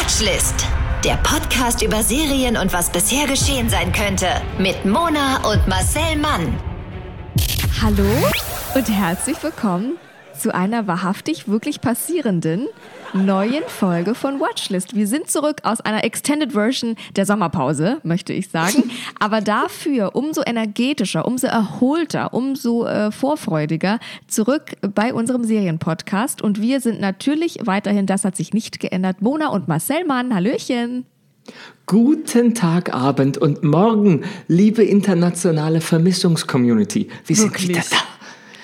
Watchlist. Der Podcast über Serien und was bisher geschehen sein könnte. Mit Mona und Marcel Mann. Hallo und herzlich willkommen zu einer wahrhaftig wirklich passierenden neuen Folge von Watchlist. Wir sind zurück aus einer Extended Version der Sommerpause, möchte ich sagen. Aber dafür umso energetischer, umso erholter, umso äh, vorfreudiger zurück bei unserem Serienpodcast. Und wir sind natürlich weiterhin, das hat sich nicht geändert, Mona und Marcel Mann. Hallöchen. Guten Tag, Abend und Morgen, liebe internationale Vermissungscommunity. Wir sind Wirklich? wieder da.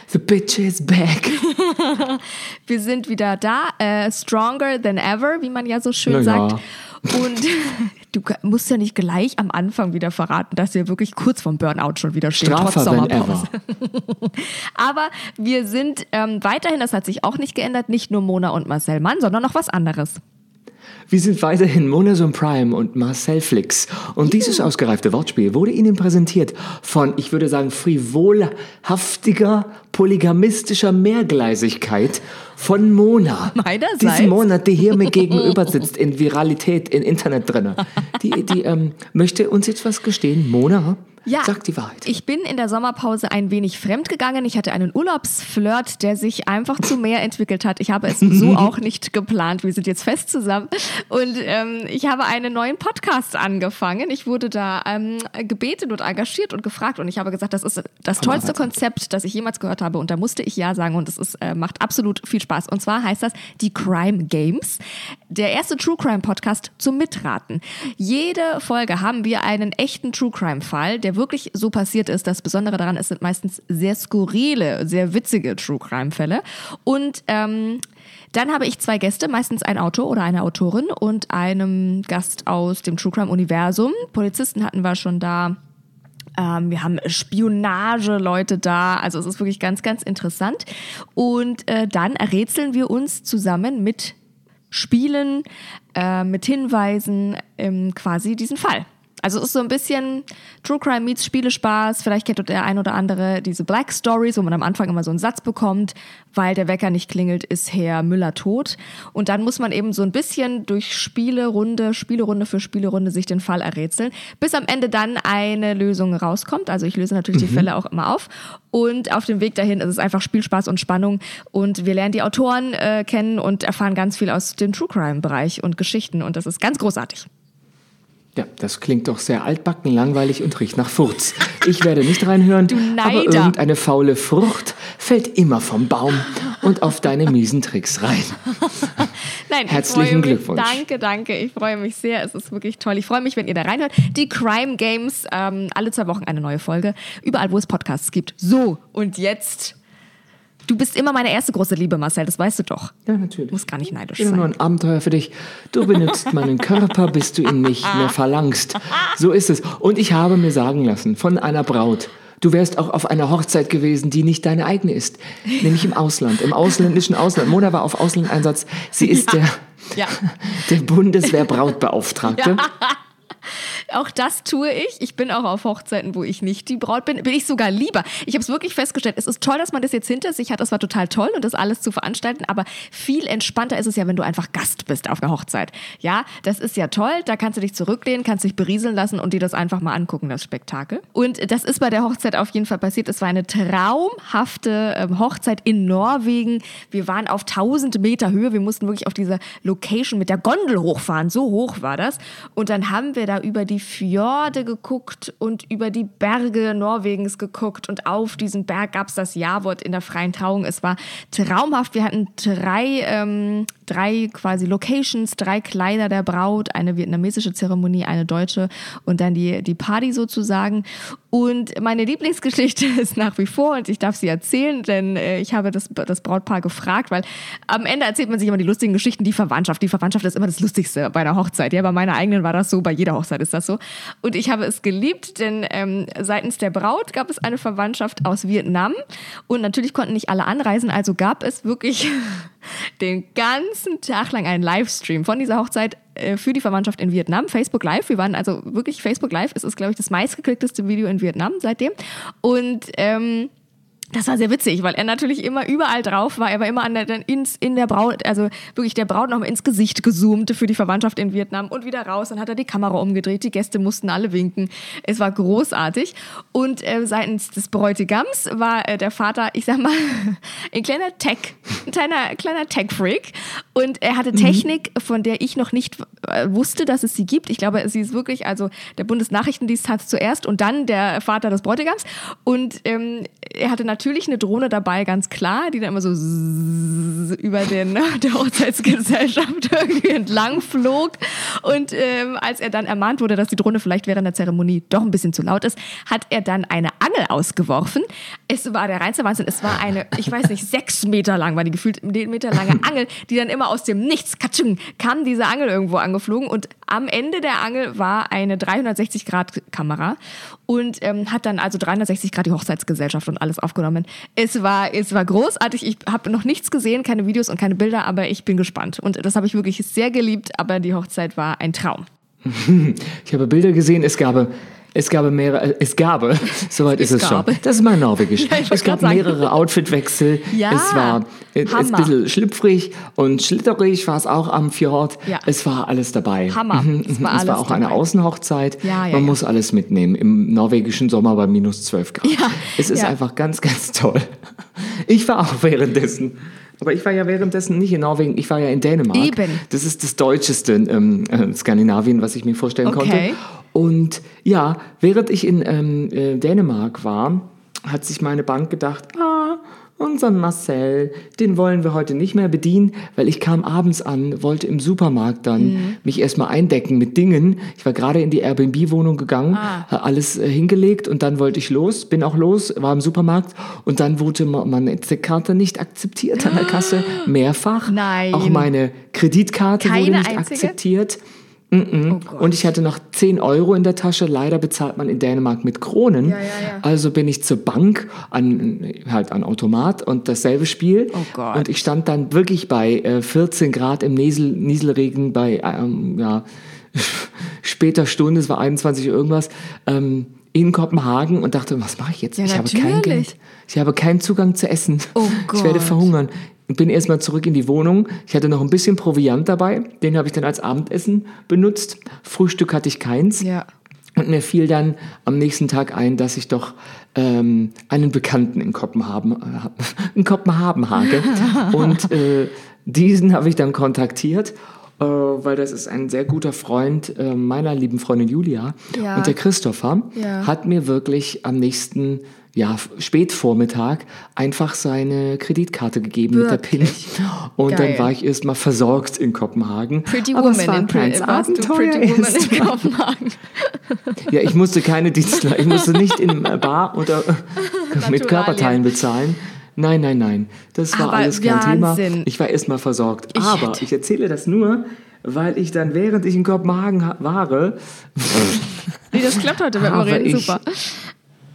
The bitch is back. Wir sind wieder da, äh, stronger than ever, wie man ja so schön ja. sagt. Und du musst ja nicht gleich am Anfang wieder verraten, dass wir wirklich kurz vom Burnout schon wieder stehen, trotz Straffer than Sommerpause. Aber wir sind ähm, weiterhin, das hat sich auch nicht geändert, nicht nur Mona und Marcel Mann, sondern noch was anderes. Wir sind weiterhin Monason Prime und Marcel Flix. Und dieses ausgereifte Wortspiel wurde Ihnen präsentiert von, ich würde sagen, frivolhaftiger, polygamistischer Mehrgleisigkeit von Mona. Meinerseits? Diesen Monat, die hier mir gegenüber sitzt, in Viralität, in Internet drinne. Die, die ähm, möchte uns jetzt was gestehen. Mona, Ja, sag die Wahrheit. Ich bin in der Sommerpause ein wenig fremdgegangen. Ich hatte einen Urlaubsflirt, der sich einfach zu mehr entwickelt hat. Ich habe es so auch nicht geplant. Wir sind jetzt fest zusammen. Und ähm, ich habe einen neuen Podcast angefangen. Ich wurde da ähm, gebeten und engagiert und gefragt. Und ich habe gesagt, das ist das Von tollste. Konzept, das ich jemals gehört habe. Und da musste ich Ja sagen. Und es ist, äh, macht absolut viel Spaß. Und zwar heißt das die Crime Games. Der erste True Crime Podcast zum Mitraten. Jede Folge haben wir einen echten True Crime Fall, der wirklich so passiert ist. Das Besondere daran, es sind meistens sehr skurrile, sehr witzige True Crime Fälle. Und ähm, dann habe ich zwei Gäste, meistens ein Autor oder eine Autorin und einem Gast aus dem True Crime Universum. Polizisten hatten wir schon da. Ähm, wir haben Spionage-Leute da. Also es ist wirklich ganz, ganz interessant. Und äh, dann rätseln wir uns zusammen mit Spielen, äh, mit Hinweisen ähm, quasi diesen Fall. Also es ist so ein bisschen True Crime meets Spielespaß. Vielleicht kennt der ein oder andere diese Black Stories, wo man am Anfang immer so einen Satz bekommt, weil der Wecker nicht klingelt, ist Herr Müller tot. Und dann muss man eben so ein bisschen durch Spielerunde, Spielerunde für Spielerunde sich den Fall errätseln, bis am Ende dann eine Lösung rauskommt. Also ich löse natürlich die Fälle auch immer auf. Und auf dem Weg dahin ist es einfach Spielspaß und Spannung. Und wir lernen die Autoren äh, kennen und erfahren ganz viel aus dem True Crime-Bereich und Geschichten. Und das ist ganz großartig. Ja, das klingt doch sehr altbacken, langweilig und riecht nach Furz. Ich werde nicht reinhören, aber irgendeine faule Frucht fällt immer vom Baum und auf deine miesen Tricks rein. Nein, Herzlichen mich, Glückwunsch. Danke, danke. Ich freue mich sehr. Es ist wirklich toll. Ich freue mich, wenn ihr da reinhört. Die Crime Games, ähm, alle zwei Wochen eine neue Folge. Überall, wo es Podcasts gibt. So, und jetzt. Du bist immer meine erste große Liebe, Marcel, das weißt du doch. Ja, natürlich. Muss gar nicht neidisch Ich bin nur sein. ein Abenteuer für dich. Du benutzt meinen Körper, bis du ihn nicht mehr verlangst. So ist es. Und ich habe mir sagen lassen von einer Braut, du wärst auch auf einer Hochzeit gewesen, die nicht deine eigene ist. Nämlich im Ausland, im ausländischen Ausland. Mona war auf Auslandeinsatz. Sie ist der, Ja. der Bundeswehrbrautbeauftragte. Auch das tue ich. Ich bin auch auf Hochzeiten, wo ich nicht die Braut bin. Bin ich sogar lieber. Ich habe es wirklich festgestellt. Es ist toll, dass man das jetzt hinter sich hat. Das war total toll und das alles zu veranstalten. Aber viel entspannter ist es ja, wenn du einfach Gast bist auf einer Hochzeit. Ja, das ist ja toll. Da kannst du dich zurücklehnen, kannst dich berieseln lassen und dir das einfach mal angucken, das Spektakel. Und das ist bei der Hochzeit auf jeden Fall passiert. Es war eine traumhafte ähm, Hochzeit in Norwegen. Wir waren auf 1000 Meter Höhe. Wir mussten wirklich auf dieser Location mit der Gondel hochfahren. So hoch war das. Und dann haben wir da über die Fjorde geguckt und über die Berge Norwegens geguckt. Und auf diesem Berg gab es das Ja-Wort in der freien Trauung. Es war traumhaft. Wir hatten drei, ähm, drei quasi Locations, drei Kleider der Braut, eine vietnamesische Zeremonie, eine deutsche und dann die, die Party sozusagen. Und meine Lieblingsgeschichte ist nach wie vor, und ich darf sie erzählen, denn äh, ich habe das, das Brautpaar gefragt, weil am Ende erzählt man sich immer die lustigen Geschichten, die Verwandtschaft. Die Verwandtschaft ist immer das Lustigste bei einer Hochzeit. Ja, bei meiner eigenen war das so, bei jeder Hochzeit ist das so. Und ich habe es geliebt, denn ähm, seitens der Braut gab es eine Verwandtschaft aus Vietnam. Und natürlich konnten nicht alle anreisen, also gab es wirklich den ganzen Tag lang einen Livestream von dieser Hochzeit äh, für die Verwandtschaft in Vietnam. Facebook Live. Wir waren also wirklich Facebook Live. Es ist, glaube ich, das meistgeklickteste Video in Vietnam seitdem. Und ähm, das war sehr witzig, weil er natürlich immer überall drauf war. Er war immer an der, ins, in der Braut, also wirklich der Braut noch mal ins Gesicht gezoomt für die Verwandtschaft in Vietnam und wieder raus. Dann hat er die Kamera umgedreht, die Gäste mussten alle winken. Es war großartig. Und äh, seitens des Bräutigams war äh, der Vater, ich sag mal, ein kleiner Tech, ein kleiner, kleiner Tech-Freak. Und er hatte Technik, von der ich noch nicht äh, wusste, dass es sie gibt. Ich glaube, sie ist wirklich, also der Bundesnachrichtendienst hat es zuerst und dann der Vater des Bräutigams. Und ähm, er hatte natürlich eine Drohne dabei, ganz klar, die dann immer so über den, der Hochzeitsgesellschaft irgendwie entlang flog. Und ähm, als er dann ermahnt wurde, dass die Drohne vielleicht während der Zeremonie doch ein bisschen zu laut ist, hat er dann eine Angel ausgeworfen. Es war der reinste Wahnsinn. Es war eine, ich weiß nicht, sechs Meter lang, war die gefühlt Meter lange Angel, die dann immer aus dem Nichts, katschung, kam diese Angel irgendwo angeflogen und am Ende der Angel war eine 360-Grad-Kamera und ähm, hat dann also 360 Grad die Hochzeitsgesellschaft und alles aufgenommen. Es war, es war großartig. Ich habe noch nichts gesehen, keine Videos und keine Bilder, aber ich bin gespannt. Und das habe ich wirklich sehr geliebt, aber die Hochzeit war ein Traum. Ich habe Bilder gesehen, es gab es gab mehrere, es gab, soweit ist es schon. Das ist mal norwegisch. Ja, es gab mehrere Outfitwechsel. Ja, es war äh, ein bisschen schlüpfrig und schlitterig war es auch am Fjord. Ja. Es war alles dabei. Hammer. Mhm, es war, es war auch dabei. eine Außenhochzeit. Ja, ja, Man muss alles mitnehmen im norwegischen Sommer bei minus 12 Grad. Ja, es ist einfach ganz, ganz toll. Ich war auch währenddessen. Aber ich war ja währenddessen nicht in Norwegen, ich war ja in Dänemark. Eben. Das ist das deutscheste ähm, äh, Skandinavien, was ich mir vorstellen okay. konnte. Und ja, während ich in ähm, äh, Dänemark war, hat sich meine Bank gedacht, ah, unseren Marcel, den wollen wir heute nicht mehr bedienen, weil ich kam abends an, wollte im Supermarkt dann mhm. mich erstmal eindecken mit Dingen. Ich war gerade in die Airbnb-Wohnung gegangen, ah. alles äh, hingelegt und dann wollte ich los, bin auch los, war im Supermarkt und dann wurde meine EC-Karte nicht akzeptiert an der Kasse, mehrfach. Nein. Auch meine Kreditkarte Keine wurde nicht einzige? akzeptiert. Mm -mm. Oh und ich hatte noch 10 Euro in der Tasche. Leider bezahlt man in Dänemark mit Kronen. Ja, ja, ja. Also bin ich zur Bank, an, halt an Automat und dasselbe Spiel. Oh und ich stand dann wirklich bei äh, 14 Grad im Niesel, Nieselregen bei ähm, ja, später Stunde, es war 21 Uhr irgendwas, ähm, in Kopenhagen und dachte, was mache ich jetzt? ich natürlich. habe kein Geld. Ich habe keinen Zugang zu Essen. Oh ich werde verhungern bin erstmal zurück in die Wohnung. Ich hatte noch ein bisschen Proviant dabei. Den habe ich dann als Abendessen benutzt. Frühstück hatte ich keins. Ja. Und mir fiel dann am nächsten Tag ein, dass ich doch ähm, einen Bekannten in Kopenhagen, äh, in Kopenhagen habe. Und äh, diesen habe ich dann kontaktiert weil das ist ein sehr guter Freund äh, meiner lieben Freundin Julia. Ja. Und der Christopher ja. hat mir wirklich am nächsten ja, Spätvormittag einfach seine Kreditkarte gegeben Wirklich? mit der PIN. Und Geil. dann war ich erstmal versorgt in Kopenhagen. Pretty Aber Woman, in, Pretty, Pretty Woman in Kopenhagen. ja, ich musste keine Dienstleistung, ich musste nicht in Bar oder mit Körperteilen bezahlen. Nein, nein, nein. Das war Aber alles kein Wahnsinn. Thema. Ich war erstmal versorgt. Ich Aber ich erzähle das nur, weil ich dann, während ich in Kopenhagen war, nee, das klappt heute dem Reden super.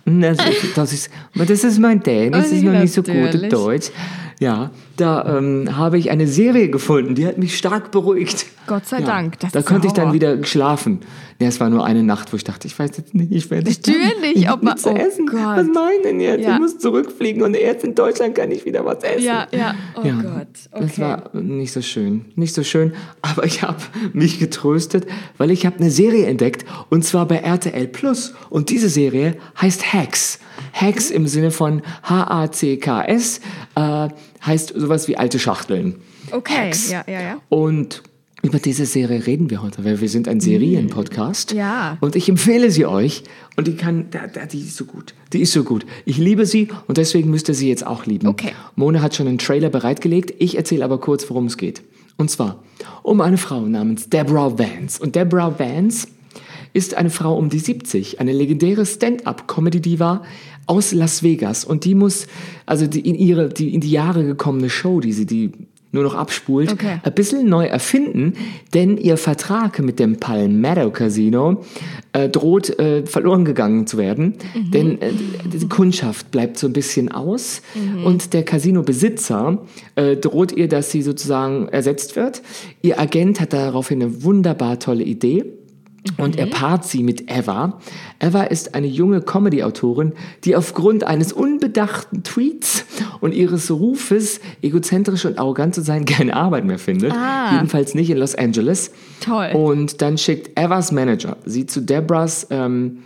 Das, das, ist, das ist mein Dänisch, das ist noch nicht so gut Deutsch. Ja, da ähm, habe ich eine Serie gefunden, die hat mich stark beruhigt. Gott sei ja, Dank. Das da konnte ich dann wieder schlafen. Ja, es war nur eine Nacht, wo ich dachte, ich weiß jetzt nicht, ich werde Natürlich, ob man oh essen. Gott. Was meinen denn jetzt? Ja. Ich muss zurückfliegen und erst in Deutschland kann ich wieder was essen. Ja, ja. Oh ja, Gott. Okay. Das war nicht so schön, nicht so schön. Aber ich habe mich getröstet, weil ich habe eine Serie entdeckt und zwar bei RTL Plus und diese Serie heißt Hacks. Hacks im Sinne von H-A-C-K-S äh, heißt sowas wie alte Schachteln. Okay, Hacks. ja, ja, ja. Und über diese Serie reden wir heute, weil wir sind ein Serienpodcast. Ja. Und ich empfehle sie euch. Und die kann, die ist so gut. Die ist so gut. Ich liebe sie und deswegen müsst ihr sie jetzt auch lieben. Okay. Mona hat schon einen Trailer bereitgelegt. Ich erzähle aber kurz, worum es geht. Und zwar um eine Frau namens Deborah Vance. Und Deborah Vance ist eine Frau um die 70, eine legendäre Stand-up-Comedy-Diva aus Las Vegas. Und die muss, also die in ihre, die in die Jahre gekommene Show, die sie, die nur noch abspult, okay. ein bisschen neu erfinden, denn ihr Vertrag mit dem Palmetto Casino äh, droht äh, verloren gegangen zu werden, mhm. denn äh, die Kundschaft bleibt so ein bisschen aus mhm. und der Casino-Besitzer äh, droht ihr, dass sie sozusagen ersetzt wird. Ihr Agent hat daraufhin eine wunderbar tolle Idee Und er paart sie mit Eva. Eva ist eine junge Comedy-Autorin, die aufgrund eines unbedachten Tweets und ihres Rufes, egozentrisch und arrogant zu sein, keine Arbeit mehr findet. Ah. Jedenfalls nicht in Los Angeles. Toll. Und dann schickt Evas Manager sie zu Debras ähm,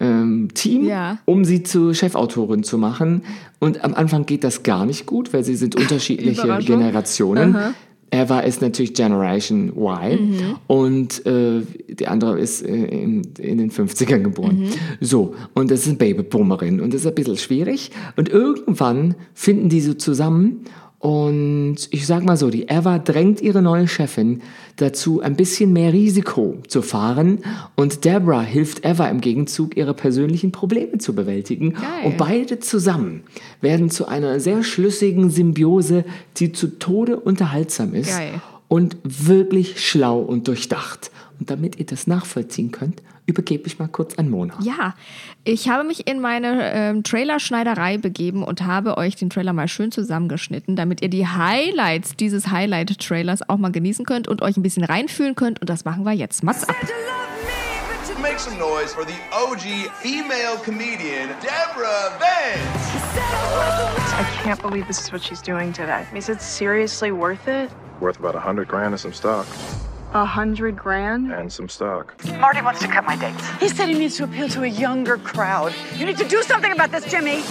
ähm, Team, Ja. um sie zur Chefautorin zu machen. Und am Anfang geht das gar nicht gut, weil sie sind unterschiedliche Überraschung. Generationen. Eva ist natürlich Generation Y Mhm. und äh, die andere ist äh, in, in den 50ern geboren. Mhm. So, und das ist eine Babyboomerin und das ist ein bisschen schwierig. Und irgendwann finden die so zusammen und ich sag mal so, die Eva drängt ihre neue Chefin dazu, ein bisschen mehr Risiko zu fahren und Deborah hilft Eva im Gegenzug, ihre persönlichen Probleme zu bewältigen. Geil. Und beide zusammen werden zu einer sehr schlüssigen Symbiose, die zu Tode unterhaltsam ist Geil. und wirklich schlau und durchdacht. Und damit ihr das nachvollziehen könnt, übergebe ich mal kurz an Mona. Ja, ich habe mich in meine ähm, Trailerschneiderei begeben und habe euch den Trailer mal schön zusammengeschnitten, damit ihr die Highlights dieses Highlight-Trailers auch mal genießen könnt und euch ein bisschen reinfühlen könnt. Und das machen wir jetzt. Mats ab. Make some noise for the OG female comedian, Deborah Vance. I can't believe this is what she's doing today. Is it seriously worth it? Worth about a hundred grand and some stock. A hundred grand? And some stock. Marty wants to cut my dates. He said he needs to appeal to a younger crowd. You need to do something about this, Jimmy.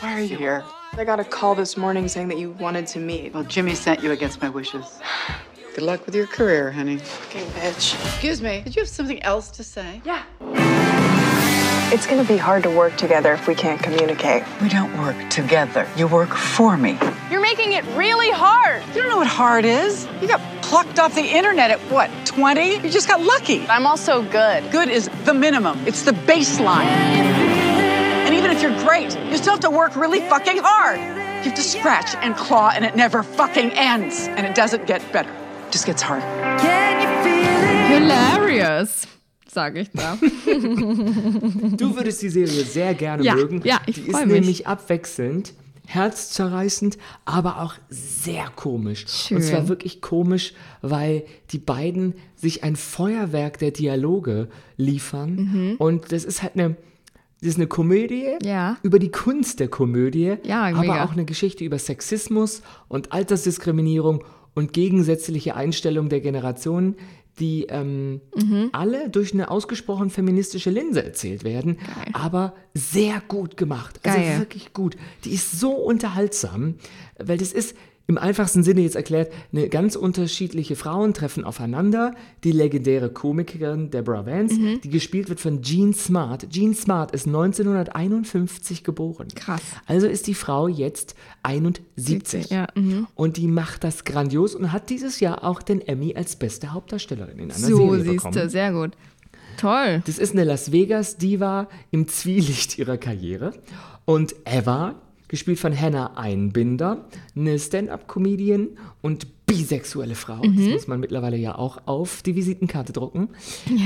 Why are you here? I got a call this morning saying that you wanted to meet. Well, Jimmy sent you against my wishes. Good luck with your career, honey. Fucking bitch. Excuse me, did you have something else to say? Yeah. It's gonna be hard to work together if we can't communicate. We don't work together. You work for me. You're making it really hard. You don't know what hard is. You got plucked off the internet at what, 20? You just got lucky. I'm also good. Good is the minimum, it's the baseline. And even if you're great, you still have to work really fucking hard. You have to scratch and claw, and it never fucking ends. And it doesn't get better, it just gets harder. Hilarious, sage ich da. Du würdest die Serie sehr gerne Ja, mögen. ja, ich die ist mich. nämlich abwechselnd, herzzerreißend, aber auch sehr komisch. Schön. Und zwar wirklich komisch, weil die beiden sich ein Feuerwerk der Dialoge liefern. Mhm. Und das ist halt eine. Das ist eine Komödie Ja. über die Kunst der Komödie, Ja, aber auch eine Geschichte über Sexismus und Altersdiskriminierung und gegensätzliche Einstellungen der Generationen, die ähm, Mhm. alle durch eine ausgesprochen feministische Linse erzählt werden, aber sehr gut gemacht. Also Geil. wirklich gut. Die ist so unterhaltsam, weil das ist im einfachsten Sinne jetzt erklärt, eine ganz unterschiedliche Frauen treffen aufeinander. Die legendäre Komikerin Deborah Vance, Mhm. die gespielt wird von Jean Smart. Jean Smart ist 1951 geboren. Krass. Also ist die Frau jetzt 71. Ja, mhm. Und die macht das grandios und hat dieses Jahr auch den Emmy als beste Hauptdarstellerin in einer So Serie siehst bekommen. du, sehr gut. Toll. Das ist eine Las Vegas-Diva im Zwielicht ihrer Karriere. Und Eva, gespielt von Hannah Einbinder, eine Stand-up-Comedian und bisexuelle Frau, das muss man mittlerweile ja auch auf die Visitenkarte drucken.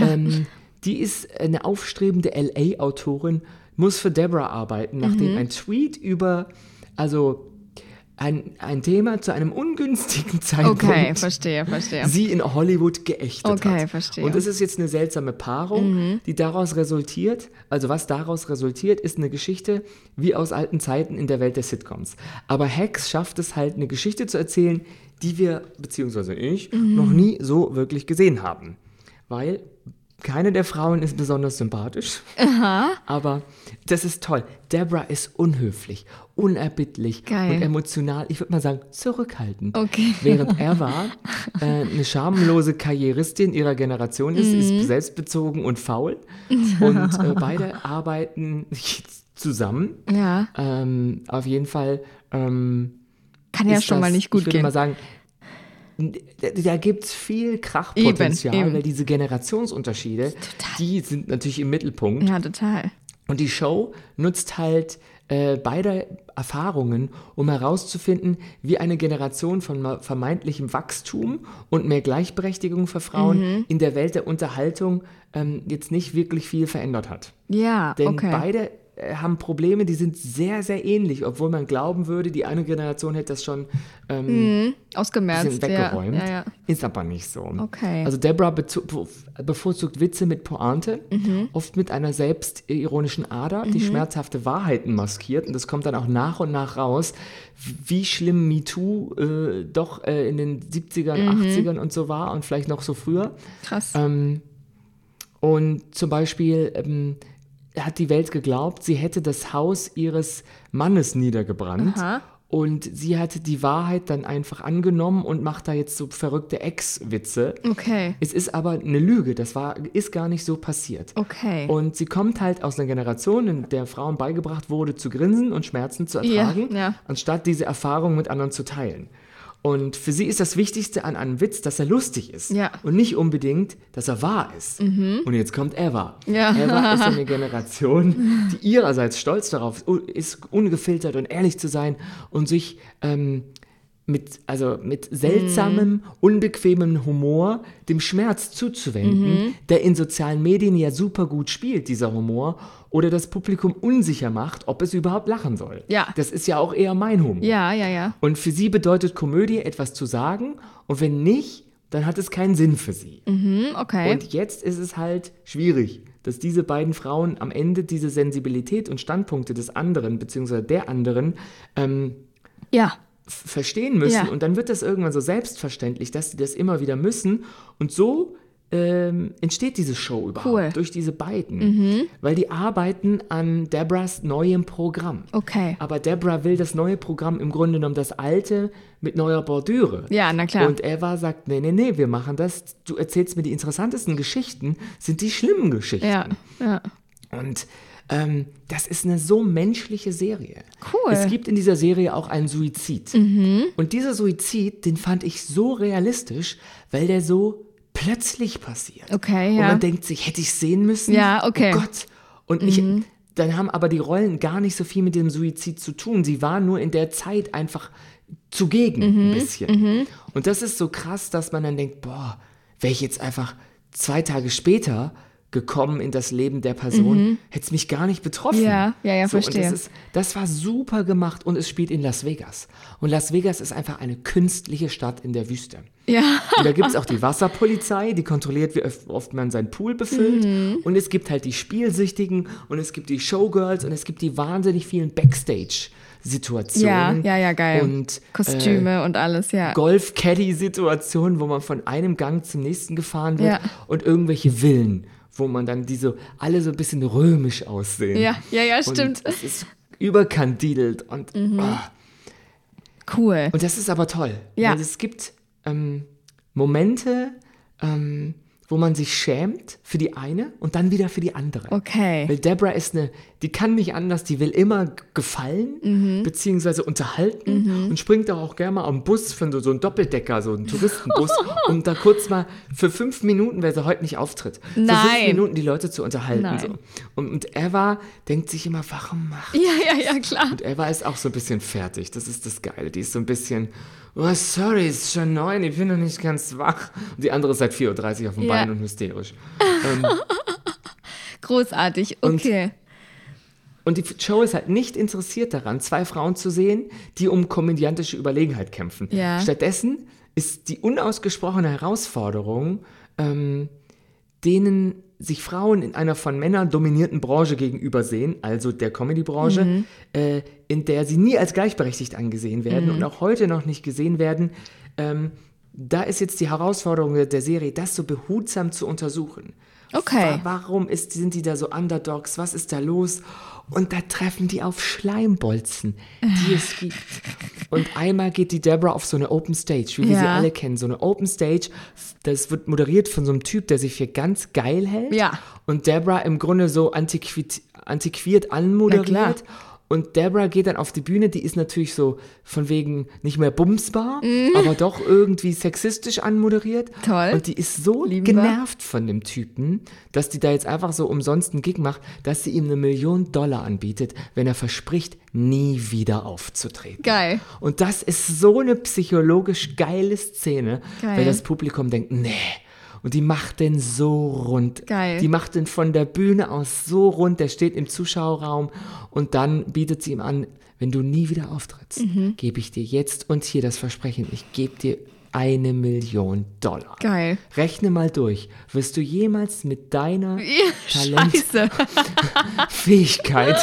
Ähm, die ist eine aufstrebende LA-Autorin, muss für Deborah arbeiten, nachdem ein Tweet über, also ein, ein Thema zu einem ungünstigen Zeitpunkt Okay, verstehe, verstehe. sie in Hollywood geächtet Okay, hat. verstehe. Mhm. Und das ist jetzt eine seltsame Paarung, die daraus resultiert, also was daraus resultiert, ist eine Geschichte wie aus alten Zeiten in der Welt der Sitcoms. Aber Hex schafft es halt, eine Geschichte zu erzählen, die wir, beziehungsweise ich, Mhm. noch nie so wirklich gesehen haben. Weil keine der Frauen ist besonders sympathisch. Aber das ist toll. Deborah ist unhöflich, unerbittlich Geil. und emotional, ich würde mal sagen, zurückhaltend. Okay. Während Eva äh, eine schamlose Karrieristin ihrer Generation ist, Mhm. ist selbstbezogen und faul. Und äh, beide arbeiten zusammen. Ja. Ähm, auf jeden Fall. Ähm, Kann ja schon das, mal nicht gut ich würde gehen. mal sagen, da, gibt es viel Krachpotenzial, Eben, eben. weil diese Generationsunterschiede, die sind natürlich im Mittelpunkt. Ja, total. Und die Show nutzt halt äh, beide Erfahrungen, um herauszufinden, wie eine Generation von vermeintlichem Wachstum und mehr Gleichberechtigung für Frauen Mhm. in der Welt der Unterhaltung ähm, jetzt nicht wirklich viel verändert hat. Ja, Denn okay. beide haben Probleme, die sind sehr, sehr ähnlich, obwohl man glauben würde, die eine Generation hätte das schon ähm, Ausgemerzt. bisschen weggeräumt. Ja, ja, ja. Ist aber nicht so. Okay. Also Deborah bevorzugt Witze mit Pointe, Mhm. oft mit einer selbstironischen Ader, die schmerzhafte Wahrheiten maskiert. Und das kommt dann auch nach und nach raus, wie schlimm MeToo äh, doch äh, in den 70ern, Mhm. 80ern und so war und vielleicht noch so früher. Krass. Ähm, und zum Beispiel ähm, hat die Welt geglaubt, sie hätte das Haus ihres Mannes niedergebrannt. Aha. Und sie hat die Wahrheit dann einfach angenommen und macht da jetzt so verrückte Ex-Witze. Okay. Es ist aber eine Lüge, das war, ist gar nicht so passiert. Okay. Und sie kommt halt aus einer Generation, in der Frauen beigebracht wurde, zu grinsen und Schmerzen zu ertragen, ja. anstatt diese Erfahrung mit anderen zu teilen. Und für sie ist das Wichtigste an einem Witz, dass er lustig ist. Ja. Und nicht unbedingt, dass er wahr ist. Und jetzt kommt Eva. Ja. Eva ist eine Generation, die ihrerseits stolz darauf ist, ungefiltert und ehrlich zu sein und sich ähm, mit, also mit seltsamem, unbequemem Humor dem Schmerz zuzuwenden, der in sozialen Medien ja super gut spielt, dieser Humor, oder das Publikum unsicher macht, ob es überhaupt lachen soll. Ja. Das ist ja auch eher mein Humor. ja, ja, ja. Und für sie bedeutet Komödie etwas zu sagen und wenn nicht, dann hat es keinen Sinn für sie. Hm, okay. Und jetzt ist es halt schwierig, dass diese beiden Frauen am Ende diese Sensibilität und Standpunkte des anderen bzw. der anderen ähm, ja. Verstehen müssen. Ja. Und dann wird das irgendwann so selbstverständlich, dass sie das immer wieder müssen. Und so ähm, entsteht diese Show überhaupt Cool. Mhm. durch diese beiden. Weil die arbeiten an Debras neuem Programm. Okay. Aber Deborah will das neue Programm im Grunde genommen das alte mit neuer Bordüre. Ja, na klar. Und Eva sagt, nee, nee, nee, wir machen das. Du erzählst mir die interessantesten Geschichten, sind die schlimmen Geschichten. Ja, ja. Und ähm, das ist eine so menschliche Serie. Cool. Mhm. Es gibt in dieser Serie auch einen Suizid. Und dieser Suizid, den fand ich so realistisch, weil der so plötzlich passiert. Okay, Und ja. man denkt sich, hätte ich sehen müssen? Ja, okay. Mhm. Oh Gott. Und ich, dann haben aber die Rollen gar nicht so viel mit dem Suizid zu tun. Sie waren nur in der Zeit einfach zugegen Mhm. ein bisschen. Und das ist so krass, dass man dann denkt, boah, wäre ich jetzt einfach zwei Tage später gekommen in das Leben der Person, hätte es mich gar nicht betroffen. Mhm. Ja, ja, ja, so, verstehe. Das, ist, das war super gemacht und es spielt in Las Vegas. Und Las Vegas ist einfach eine künstliche Stadt in der Wüste. Ja. Und da gibt es auch die Wasserpolizei, die kontrolliert, wie oft man seinen Pool befüllt. Mhm. Und es gibt halt die Spielsüchtigen und es gibt die Showgirls und es gibt die wahnsinnig vielen Backstage-Situationen. Ja, ja, ja, geil. Und Kostüme und alles, ja. Golf-Caddy-Situationen, wo man von einem Gang zum nächsten gefahren wird Ja. und irgendwelche Villen, wo man dann diese alle so ein bisschen römisch aussehen. Ja, ja, ja, Und stimmt. Mhm. es ist überkandidelt und oh. Cool. Und das ist aber toll. Ja. Weil es gibt ähm, Momente, ähm, wo man sich schämt für die eine und dann wieder für die andere. Okay. Weil Deborah ist eine, die kann nicht anders, die will immer gefallen, Mhm. beziehungsweise unterhalten und springt auch gerne mal am Bus von so, so einem Doppeldecker, so einem Touristenbus, um da kurz mal für fünf Minuten, weil sie heute nicht auftritt, für fünf Nein. Minuten die Leute zu unterhalten. Nein. So. Und, und Eva denkt sich immer, warum macht Ja, ja, ja, klar. und Eva ist auch so ein bisschen fertig. Das ist das Geile. Die ist so ein bisschen, oh, sorry, es ist schon neun, ich bin noch nicht ganz wach. Und die andere ist seit 4.30 Uhr auf dem Ja. Bein und hysterisch. Großartig. Und- Okay. Und die Show ist halt nicht interessiert daran, zwei Frauen zu sehen, die um komödiantische Überlegenheit kämpfen. Ja. Stattdessen ist die unausgesprochene Herausforderung, ähm, denen sich Frauen in einer von Männern dominierten Branche gegenübersehen, also der Comedy-Branche, Mhm. äh, in der sie nie als gleichberechtigt angesehen werden Mhm. und auch heute noch nicht gesehen werden. Ähm, da ist jetzt die Herausforderung der- der Serie, das so behutsam zu untersuchen. Okay. Wa- Warum ist, sind die da so Underdogs? Was ist da los? Und da treffen die auf Schleimbolzen, die es gibt. Und einmal geht die Deborah auf so eine Open Stage, wie wir sie alle kennen. So eine Open Stage, das wird moderiert von so einem Typ, der sich für ganz geil hält. Ja. Und Deborah im Grunde so antiquiert, antiquiert anmoderiert. Und Deborah geht dann auf die Bühne, die ist natürlich so von wegen nicht mehr bumsbar, aber doch irgendwie sexistisch anmoderiert. Toll. Und die ist so Lieben wir. genervt von dem Typen, dass die da jetzt einfach so umsonst einen Gig macht, dass sie ihm eine Million Dollar anbietet, wenn er verspricht, nie wieder aufzutreten. Geil. Und das ist so eine psychologisch geile Szene, Geil. weil das Publikum denkt, nee. Und die macht den so rund. Geil. Die macht den von der Bühne aus so rund. Der steht im Zuschauerraum und dann bietet sie ihm an, wenn du nie wieder auftrittst, Mhm. gebe ich dir jetzt und hier das Versprechen, ich gebe dir eine Million Dollar. Geil. Rechne mal durch. Wirst du jemals mit deiner Talent Scheiße. Fähigkeit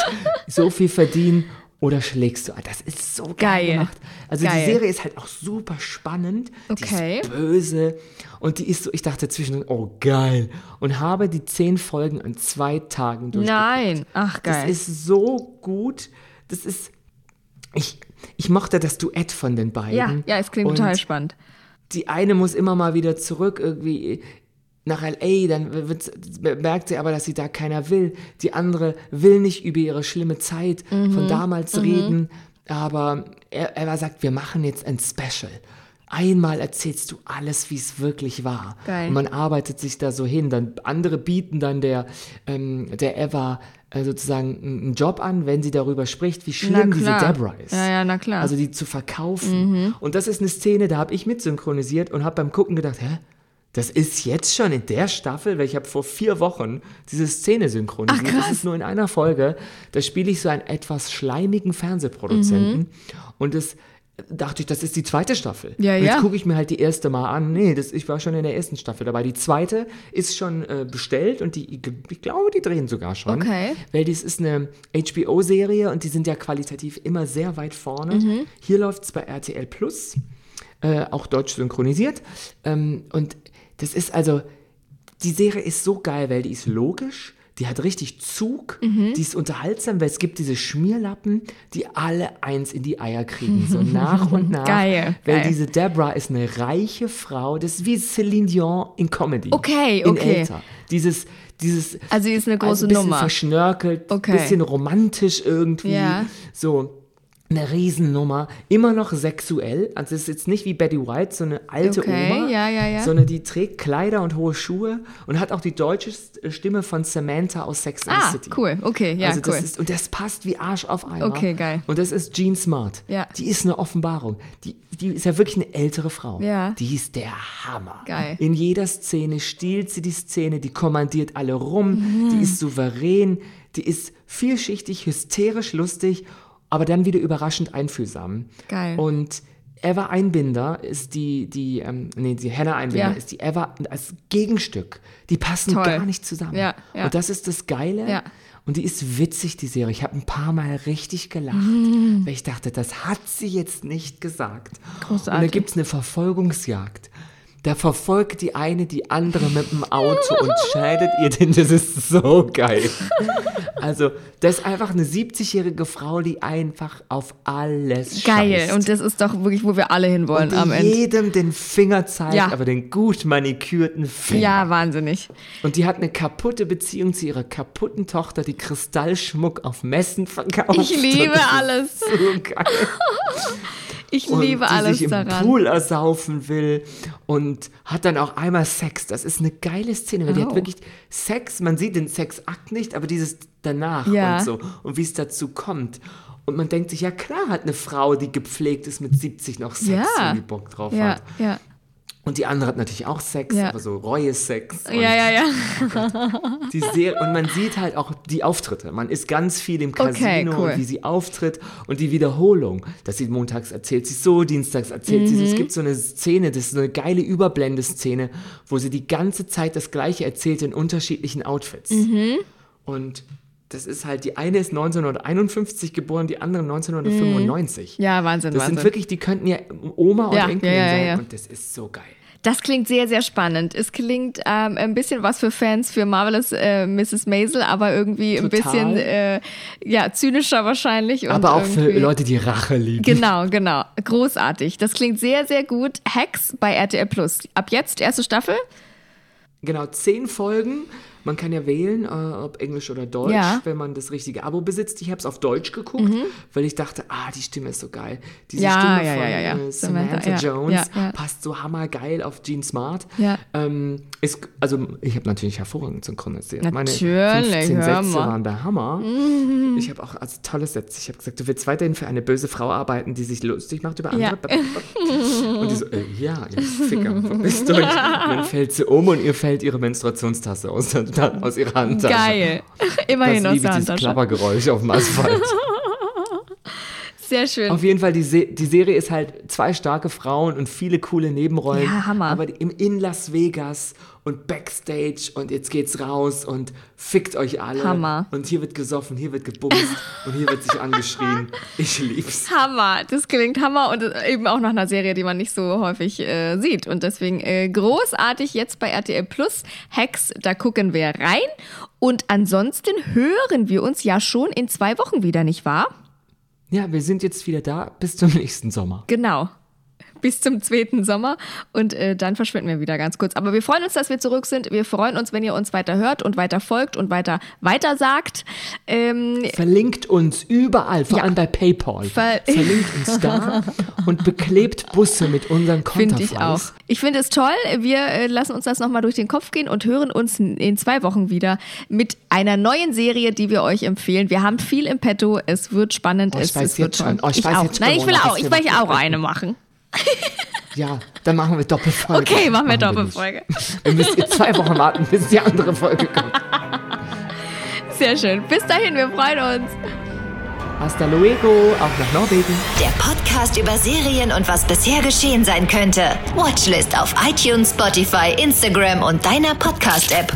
so viel verdienen oder schlägst du ein? Das ist so geil, Geil. gemacht. Also Geil. die Serie ist halt auch super spannend. Okay. Die ist böse und die ist so, ich dachte zwischendurch, oh geil. Und habe die zehn Folgen an zwei Tagen durchgeguckt. Nein. Ach, geil. Das ist so gut. Das ist, ich, ich mochte das Duett von den beiden. ja, ja, es klingt Und total spannend. die eine muss immer mal wieder zurück irgendwie nach LA, dann merkt sie aber, dass sie da keiner will. Die andere will nicht über ihre schlimme Zeit Mhm. von damals reden, aber er, er sagt, wir machen jetzt ein Special. Einmal erzählst du alles, wie es wirklich war. Geil. Und man arbeitet sich da so hin. Dann andere bieten dann der, ähm, der Eva äh, sozusagen einen Job an, wenn sie darüber spricht, wie schlimm diese. Deborah ist. Ja, ja, na klar. Mhm. Also die zu verkaufen. Und das ist eine Szene, da habe ich mit synchronisiert und habe beim Gucken gedacht, hä? Das ist jetzt schon in der Staffel, weil ich habe vor vier Wochen diese Szene synchronisiert. Ach, das ist nur in einer Folge. Da spiele ich so einen etwas schleimigen Fernsehproduzenten. Mhm. Und das dachte ich, das ist die zweite Staffel. Ja, und jetzt ja. gucke ich mir halt die erste mal an. Nee, das, ich war schon in der ersten Staffel dabei. Die zweite ist schon äh, bestellt und die, ich glaube, die drehen sogar schon. Okay. Weil dies ist eine HBO-Serie und die sind ja qualitativ immer sehr weit vorne. Mhm. Hier läuft es bei RTL Plus, äh, auch deutsch synchronisiert. Ähm, und das ist also, die Serie ist so geil, weil die ist logisch, die hat richtig Zug, Mhm. die ist unterhaltsam, weil es gibt diese Schmierlappen, die alle eins in die Eier kriegen, so nach und nach. Geil, Weil geil. diese Deborah ist eine reiche Frau, das ist wie Celine Dion in Comedy. Okay, in okay. Älter. Dieses, dieses Also, die ist eine große ein bisschen Nummer. verschnörkelt, Okay. bisschen romantisch irgendwie. Ja. So eine Riesennummer, immer noch sexuell. Also es ist jetzt nicht wie Betty White, so eine alte Okay, Oma, ja, ja, ja. sondern die trägt Kleider und hohe Schuhe und hat auch die deutsche Stimme von Samantha aus Sex and the Ah, City. cool. Okay, ja, also das cool. Ist, und das passt wie Arsch auf Eimer. Okay, geil. Und das ist Jean Smart. Ja. Die ist eine Offenbarung. Die, die ist ja wirklich eine ältere Frau. Ja. Die ist der Hammer. Geil. In jeder Szene stiehlt sie die Szene, die kommandiert alle rum, Mhm. die ist souverän, die ist vielschichtig, hysterisch lustig, aber dann wieder überraschend einfühlsam. Geil. Und Eva Einbinder ist die, die, ähm, nee, die Hannah Einbinder Ja. ist die Eva als Gegenstück. Die passen Toll. gar nicht zusammen. Ja, ja. Und das ist das Geile. Ja. Und die ist witzig, die Serie. Ich habe ein paar Mal richtig gelacht, Mhm. weil ich dachte, das hat sie jetzt nicht gesagt. Großartig. Und da gibt es eine Verfolgungsjagd. Da verfolgt die eine die andere mit dem Auto und schneidet ihr den. Das ist so geil. Also, das ist einfach eine 70-jährige Frau, die einfach auf alles Geil. scheißt. Und das ist doch wirklich, wo wir alle hinwollen und am Ende. jedem den Finger zeigt, Ja. aber den gut manikürten Finger. Ja, wahnsinnig. Und die hat eine kaputte Beziehung zu ihrer kaputten Tochter, die Kristallschmuck auf Messen verkauft. Ich liebe alles. So geil. Ich und liebe die alles sich im daran. Pool ersaufen will und hat dann auch einmal Sex. Das ist eine geile Szene, weil die Oh. hat wirklich Sex. Man sieht den Sexakt nicht, aber dieses danach Ja. und so und wie es dazu kommt. Und man denkt sich, ja klar hat eine Frau, die gepflegt ist mit 70 noch Sex, Ja. wenn die Bock drauf Ja, hat. ja. Und die andere hat natürlich auch Sex, Ja. aber so Reue-Sex. Ja, ja, ja. die Serie, und man sieht halt auch die Auftritte. Man ist ganz viel im Okay, Casino cool. und wie sie auftritt und die Wiederholung. Dass sie montags erzählt sie so, dienstags erzählt sie so. Es Mhm. gibt so eine Szene, das ist eine geile Überblendeszene, wo sie die ganze Zeit das Gleiche erzählt in unterschiedlichen Outfits. Mhm. Und das ist halt, die eine ist 1951 geboren, die andere 1995. Ja, Wahnsinn, Das Wahnsinn. sind wirklich, die könnten ja Oma und Ja, Enkelin ja, ja, sein. ja. Und das ist so geil. Das klingt sehr, sehr spannend. Es klingt ähm, ein bisschen was für Fans für Marvelous äh, Mrs. Maisel, aber irgendwie ein Total. bisschen äh, ja, zynischer wahrscheinlich. Aber auch für Leute, die Rache lieben. Genau, genau. Großartig. Das klingt sehr, sehr gut. Hacks bei RTL Plus. Ab jetzt, erste Staffel? Genau, zehn Folgen. Man kann ja wählen, äh, ob Englisch oder Deutsch, Ja. wenn man das richtige Abo besitzt. Ich habe es auf Deutsch geguckt, weil ich dachte, ah, die Stimme ist so geil. Diese Ja, Stimme ja, von ja. Äh, Samantha, Samantha, Jones passt so hammergeil auf Jean Smart. Ja. Ähm, ist, also ich habe natürlich hervorragend synchronisiert. Natürlich, Meine 15 hör Sätze waren der Hammer. Ich habe auch also tolle Sätze. Ich habe gesagt, du willst weiterhin für eine böse Frau arbeiten, die sich lustig macht über andere. Und die so, äh, ja, ihr Ficker, verpisst euch. Und dann fällt sie um und ihr fällt ihre Menstruationstasse aus, der- aus ihrer Handtasche. Geil. Immerhin Das aus der Handtasche. Klappergeräusch auf dem Asphalt. Sehr schön. Auf jeden Fall, die, Se die Serie ist halt zwei starke Frauen und viele coole Nebenrollen. Ja, Hammer. Aber im, in Las Vegas und Backstage und jetzt geht's raus und fickt euch alle. Hammer. Und hier wird gesoffen, hier wird gebumst und hier wird sich angeschrien. Ich lieb's. Hammer, das klingt Hammer und eben auch nach einer Serie, die man nicht so häufig äh, sieht. Und deswegen äh, großartig jetzt bei RTL Plus. Hacks, da gucken wir rein. Und ansonsten hören wir uns ja schon in zwei Wochen wieder, nicht wahr? Ja, wir sind jetzt wieder da bis zum nächsten Sommer. Genau. Bis zum zweiten Sommer und äh, dann verschwinden wir wieder ganz kurz. Aber wir freuen uns, dass wir zurück sind. Wir freuen uns, wenn ihr uns weiter hört und weiter folgt und weiter weiter sagt. Ähm, Verlinkt uns überall, vor Ja. allem bei PayPal. Ver- Verlinkt uns da und beklebt Busse mit unseren Finde ich auch. Konterfeis. Ich finde es toll. Wir äh, lassen uns das nochmal durch den Kopf gehen und hören uns in- zwei Wochen wieder mit einer neuen Serie, die wir euch empfehlen. Wir haben viel im Petto. Es wird spannend. Oh, ich es, weiß es wird jetzt schon. Oh, ich weiß auch. jetzt Nein, ich will auch. Ich will auch eine machen. Ja, dann machen wir Doppelfolge. Okay, machen wir nicht. Doppelfolge. Ihr müsst ihr zwei Wochen warten, bis die andere Folge kommt. Sehr schön. Bis dahin, wir freuen uns. Hasta luego, auch nach Norwegen. Der Podcast über Serien und was bisher geschehen sein könnte. Watchlist auf iTunes, Spotify, Instagram und deiner Podcast-App.